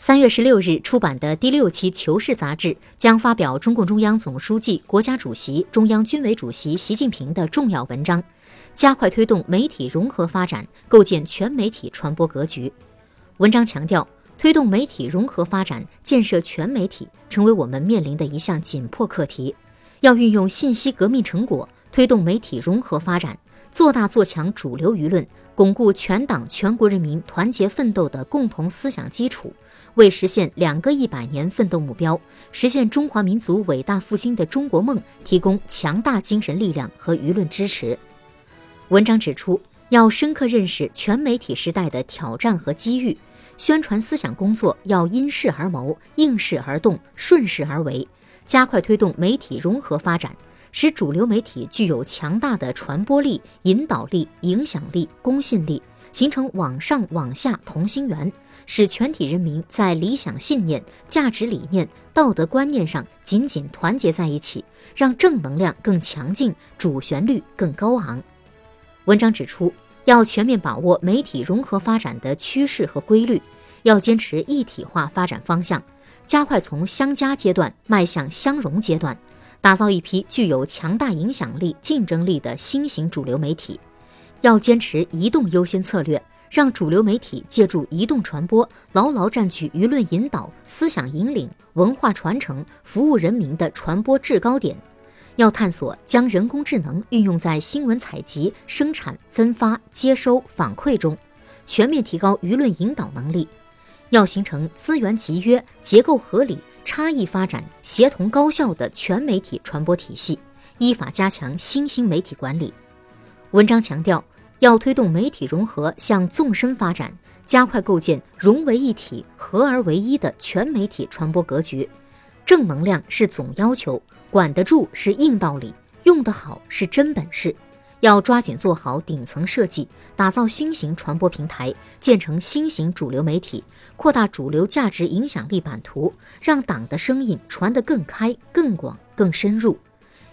三月十六日出版的第六期《求是》杂志将发表中共中央总书记、国家主席、中央军委主席习近平的重要文章，加快推动媒体融合发展，构建全媒体传播格局。文章强调，推动媒体融合发展、建设全媒体，成为我们面临的一项紧迫课题。要运用信息革命成果，推动媒体融合发展，做大做强主流舆论，巩固全党全国人民团结奋斗的共同思想基础。为实现两个一百年奋斗目标，实现中华民族伟大复兴的中国梦提供强大精神力量和舆论支持。文章指出，要深刻认识全媒体时代的挑战和机遇，宣传思想工作要因势而谋、应势而动、顺势而为，加快推动媒体融合发展，使主流媒体具有强大的传播力、引导力、影响力、公信力，形成网上网下同心圆。使全体人民在理想信念、价值理念、道德观念上紧紧团结在一起，让正能量更强劲，主旋律更高昂。文章指出，要全面把握媒体融合发展的趋势和规律，要坚持一体化发展方向，加快从相加阶段迈向相融阶段，打造一批具有强大影响力、竞争力的新型主流媒体。要坚持移动优先策略。让主流媒体借助移动传播，牢牢占据舆论引导、思想引领、文化传承、服务人民的传播制高点。要探索将人工智能运用在新闻采集、生产、分发、接收、反馈中，全面提高舆论引导能力。要形成资源集约、结构合理、差异发展、协同高效的全媒体传播体系，依法加强新兴媒体管理。文章强调。要推动媒体融合向纵深发展，加快构建融为一体、合而为一的全媒体传播格局。正能量是总要求，管得住是硬道理，用得好是真本事。要抓紧做好顶层设计，打造新型传播平台，建成新型主流媒体，扩大主流价值影响力版图，让党的声音传得更开、更广、更深入。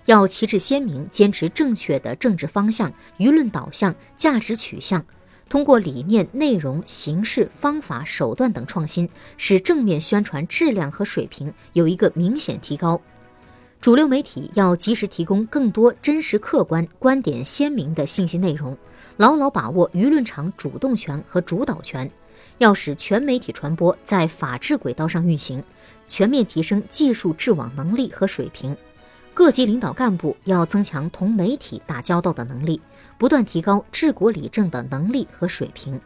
要旗帜鲜明，坚持正确的政治方向、舆论导向、价值取向，通过理念、内容、形式、方法、手段等创新，使正面宣传质量和水平有一个明显提高。主流媒体要及时提供更多真实客观、观点鲜明的信息内容，牢牢把握舆论场主动权和主导权，要使全媒体传播在法治轨道上运行，全面提升技术治网能力和水平。各级领导干部要增强同媒体打交道的能力，不断提高治国理政的能力和水平。